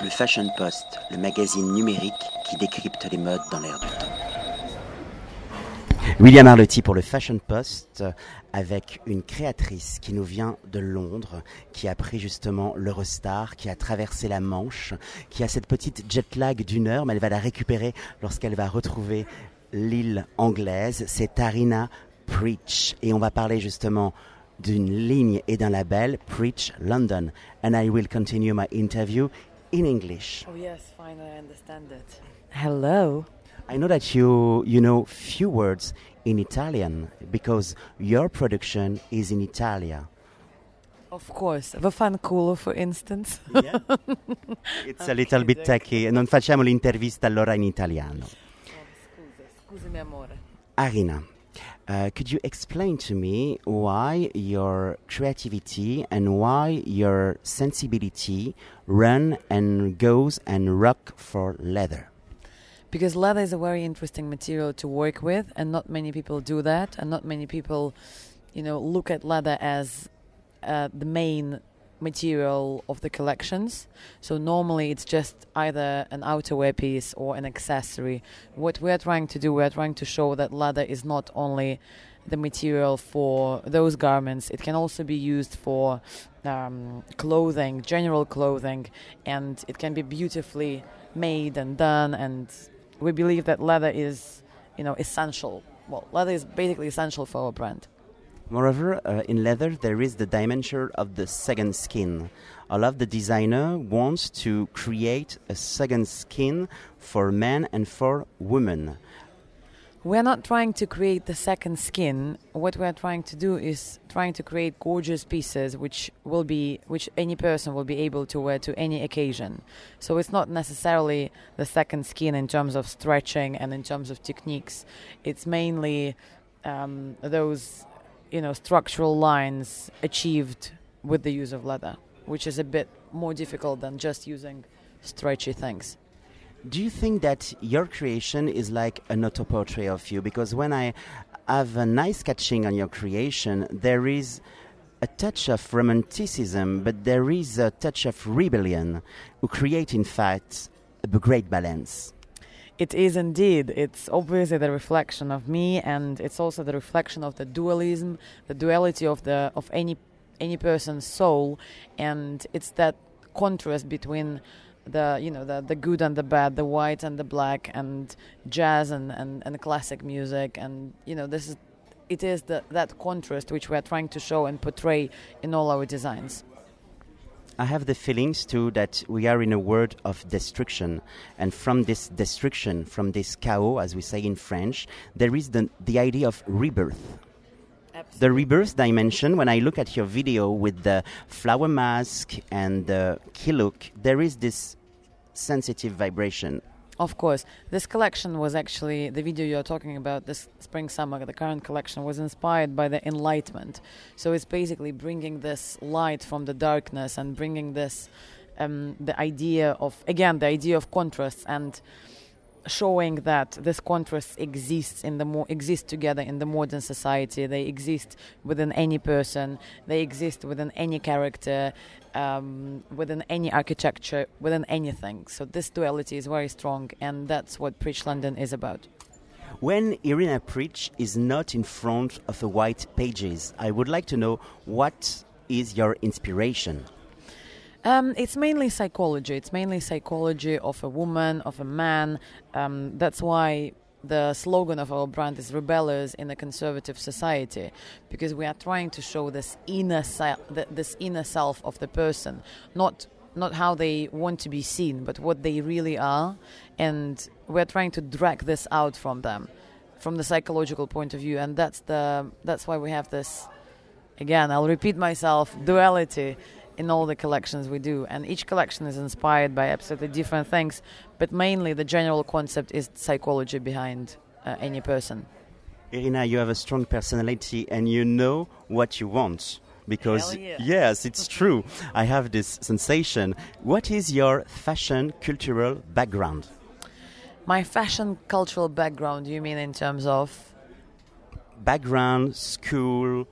Le Fashion Post, le magazine numérique qui décrypte les modes dans l'air du temps. William Arlotti pour le Fashion Post avec une créatrice qui nous vient de Londres, qui a pris justement l'Eurostar, qui a traversé la Manche, qui a cette petite jet lag d'une heure, mais elle va la récupérer lorsqu'elle va retrouver l'île anglaise. C'est Tarina Preach. Et on va parler justement d'une ligne et d'un label, Preach London. And I will continue my interview in English. Oh yes, fine, I understand it. Hello. I know that you you know few words in Italian because your production is in Italia. Of course, Vaffanculo for instance. Yeah. It's a little bit tacky. Non facciamo l'intervista allora in italiano. Oh, scusa, scusami amore. Arina, uh, could you explain to me why your creativity and why your sensibility run and goes and rock for leather? Because leather is a very interesting material to work with, and not many people do that, and not many people, you know, look at leather as uh, the main material of the collections. So normally it's just either an outerwear piece or an accessory. What we're trying to do, we're trying to show that leather is not only the material for those garments, it can also be used for um, clothing, general clothing, and it can be beautifully made and done and we believe that leather is, you know, essential. Well, leather is basically essential for our brand. Moreover, uh, in leather, there is the dimension of the second skin. A lot of the designer wants to create a second skin for men and for women. We're not trying to create the second skin. What we're trying to do is trying to create gorgeous pieces which will be which any person will be able to wear to any occasion. So it's not necessarily the second skin in terms of stretching and in terms of techniques. It's mainly um, those you know structural lines achieved with the use of leather, which is a bit more difficult than just using stretchy things. Do you think that your creation is like an auto portrait of you? Because when I have a nice catching on your creation, there is a touch of romanticism, but there is a touch of rebellion, who create, in fact, a great balance. It is indeed. It's obviously the reflection of me, and it's also the reflection of the dualism, the duality of the of any any person's soul, and it's that contrast between the you know the the good and the bad, the white and the black, and jazz and and, and classic music, and you know this is it is the, that contrast which we are trying to show and portray in all our designs. I have the feelings too that we are in a world of destruction, and from this destruction, from this chaos, as we say in French, there is the the idea of rebirth. Absolutely. The rebirth dimension. When I look at your video with the flower mask and the key look, there is this sensitive vibration. Of course, this collection was actually the video you're talking about. This spring summer, the current collection was inspired by the Enlightenment. So it's basically bringing this light from the darkness and bringing this um, the idea of again the idea of contrast and showing that this contrast exists in the mo- exist together in the modern society. They exist within any person. They exist within any character, um, within any architecture, within anything. So this duality is very strong, and that's what Pritch London is about. When Irina Preach is not in front of the white pages, I would like to know what is your inspiration. Um, it's mainly psychology. It's mainly psychology of a woman, of a man. Um, that's why the slogan of our brand is rebellious in a conservative society because we are trying to show this inner se- this inner self of the person not not how they want to be seen but what they really are and we're trying to drag this out from them from the psychological point of view and that's the that's why we have this again I'll repeat myself duality in all the collections we do and each collection is inspired by absolutely different things but mainly the general concept is psychology behind uh, any person Irina, you have a strong personality and you know what you want. Because, yeah. yes, it's true. I have this sensation. What is your fashion cultural background? my fashion cultural background you mean in terms of Background, school,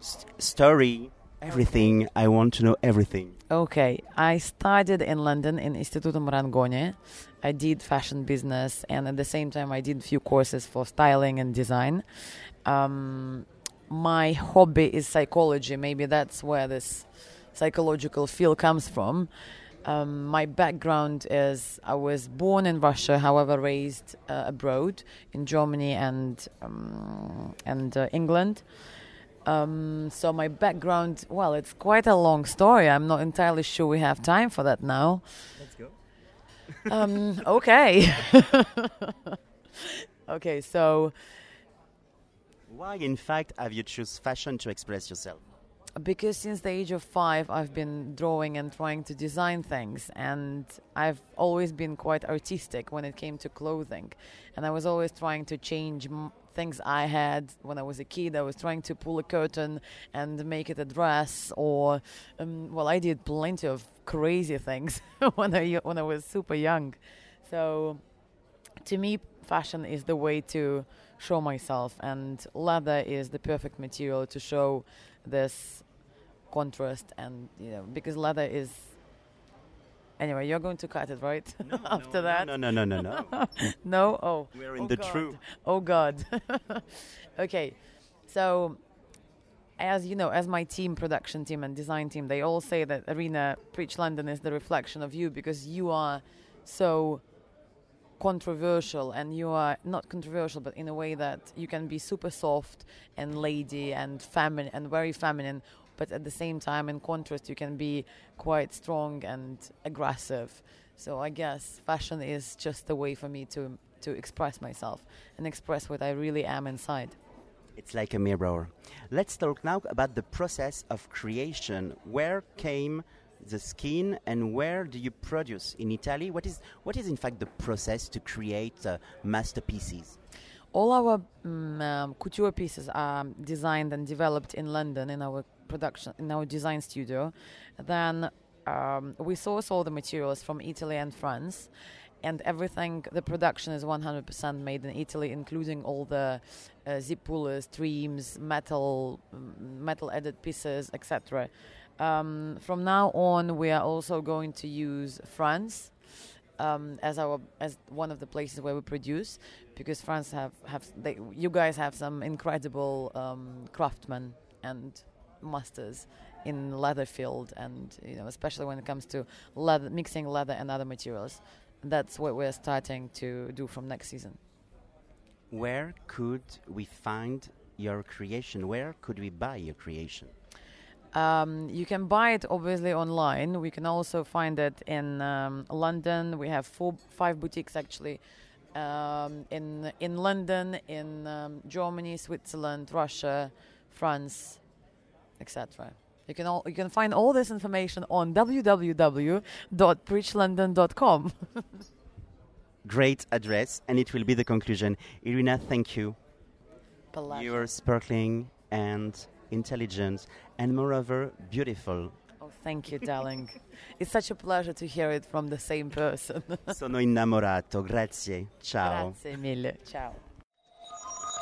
st- story. Everything. I want to know everything. Okay, I studied in London in Instituto Marangoni. I did fashion business, and at the same time, I did a few courses for styling and design. Um, my hobby is psychology. Maybe that's where this psychological feel comes from. Um, my background is I was born in Russia, however, raised uh, abroad in Germany and um, and uh, England. Um, so my background, well, it's quite a long story. I'm not entirely sure we have time for that now. Let's go. Um, okay. okay, so Why, in fact, have you choose fashion to express yourself? because since the age of five, I've been drawing and trying to design things, and I've always been quite artistic when it came to clothing, and I was always trying to change things I had when I was a kid. I was trying to pull a curtain and make it a dress, or um, well, I did plenty of crazy things when I when I was super young. So, to me, fashion is the way to show myself, and leather is the perfect material to show this contrast and you know because leather is anyway you're going to cut it right after that No, no, no, no, no. no. no oh We're oh in oh the God. true. oh god okay so as you know as my team production team and design team they all say that Arina Pritch London is the reflection of you because you are so controversial and you are not controversial but in a way that you can be super soft and lady and feminine and very feminine but at the same time in contrast you can be quite strong and aggressive so i guess fashion is just a way for me to to express myself and express what i really am inside It's like a mirror. Let's talk now about the process of creation. Where came the skin and where do you produce in Italy? What is what is in fact the process to create uh, masterpieces? All our mm, um, couture pieces are designed and developed in London in our production in our design studio. Then um, we source all the materials from Italy and France, and everything. The production is 100% made in Italy, including all the uh, zip pullers, streams, metal, mm, metal edit pieces, etc. Um, from now on, we are also going to use France um, as our as one of the places where we produce because France have have they, you guys have some incredible um, craftsmen and masters in leather field and you know especially when it comes to leather mixing leather and other materials that's what we're starting to do from next season Where could we find your creation? Where could we buy your creation? Um, you can buy it obviously online. We can also find it in um, London. We have four, five boutiques actually um, in in London, in um, Germany, Switzerland, Russia, France, etc. You can all you can find all this information on www.pritchlondon.com. Great address, and it will be the conclusion. Irina, thank you. You are sparkling and intelligent, and moreover, beautiful. Oh, thank you, darling. it's such a pleasure to hear it from the same person. Sono innamorato. Grazie. Ciao. Grazie mille. Ciao.